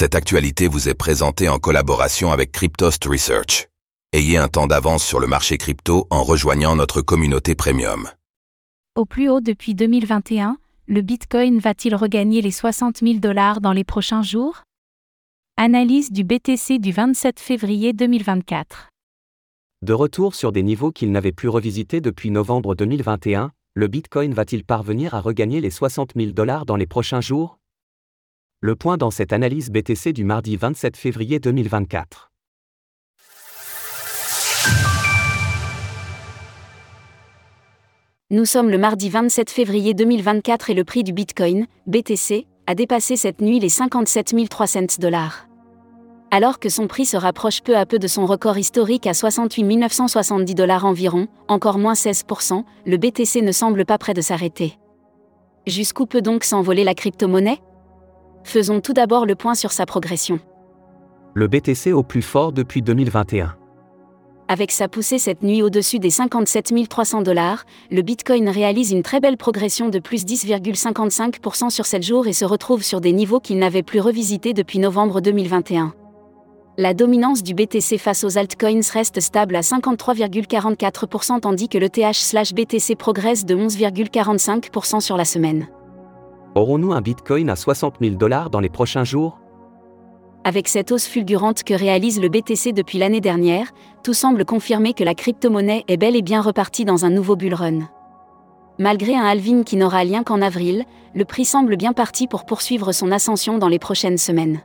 Cette actualité vous est présentée en collaboration avec Cryptost Research. Ayez un temps d'avance sur le marché crypto en rejoignant notre communauté premium. Au plus haut depuis 2021, le Bitcoin va-t-il regagner les 60 000 dollars dans les prochains jours? Analyse du BTC du 27 février 2024. De retour sur des niveaux qu'il n'avait plus revisités depuis novembre 2021, le Bitcoin va-t-il parvenir à regagner les 60 000 dollars dans les prochains jours? Le point dans cette analyse BTC du mardi 27 février 2024. Nous sommes le mardi 27 février 2024 et le prix du Bitcoin, BTC, a dépassé cette nuit les 57 300 dollars. Alors que son prix se rapproche peu à peu de son record historique à 68 970 dollars environ, encore moins 16%, le BTC ne semble pas près de s'arrêter. Jusqu'où peut donc s'envoler la crypto-monnaie? Faisons tout d'abord le point sur sa progression. Le BTC au plus fort depuis 2021. Avec sa poussée cette nuit au-dessus des 57 300 dollars, le Bitcoin réalise une très belle progression de plus 10,55% sur 7 jours et se retrouve sur des niveaux qu'il n'avait plus revisités depuis novembre 2021. La dominance du BTC face aux altcoins reste stable à 53,44% tandis que le TH/BTC progresse de 11,45% sur la semaine. Aurons-nous un Bitcoin à 60 000 dollars dans les prochains jours? Avec cette hausse fulgurante que réalise le BTC depuis l'année dernière, tout semble confirmer que la crypto-monnaie est bel et bien repartie dans un nouveau bull run. Malgré un halving qui n'aura lien qu'en avril, le prix semble bien parti pour poursuivre son ascension dans les prochaines semaines.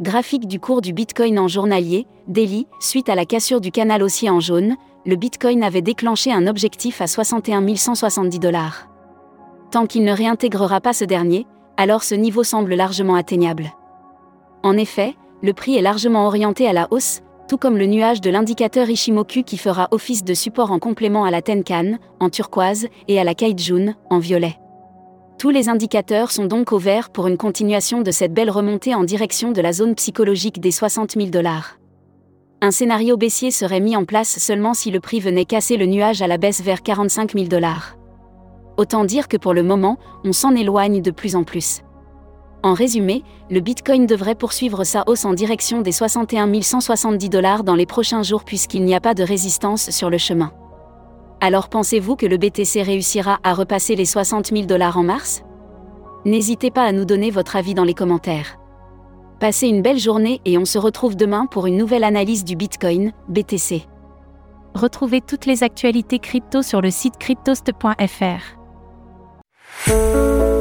Graphique du cours du Bitcoin en journalier, daily, suite à la cassure du canal haussier en jaune, le Bitcoin avait déclenché un objectif à 61 170 dollars. Tant qu'il ne réintégrera pas ce dernier, alors ce niveau semble largement atteignable. En effet, le prix est largement orienté à la hausse, tout comme le nuage de l'indicateur Ishimoku qui fera office de support en complément à la Tenkan, en turquoise, et à la Kaijun, en violet. Tous les indicateurs sont donc au vert pour une continuation de cette belle remontée en direction de la zone psychologique des 60 000 dollars. Un scénario baissier serait mis en place seulement si le prix venait casser le nuage à la baisse vers 45 000 dollars. Autant dire que pour le moment, on s'en éloigne de plus en plus. En résumé, le Bitcoin devrait poursuivre sa hausse en direction des 61 170 dollars dans les prochains jours puisqu'il n'y a pas de résistance sur le chemin. Alors pensez-vous que le BTC réussira à repasser les 60 000 dollars en mars? N'hésitez pas à nous donner votre avis dans les commentaires. Passez une belle journée et on se retrouve demain pour une nouvelle analyse du Bitcoin, BTC. Retrouvez toutes les actualités crypto sur le site cryptost.fr. Oh.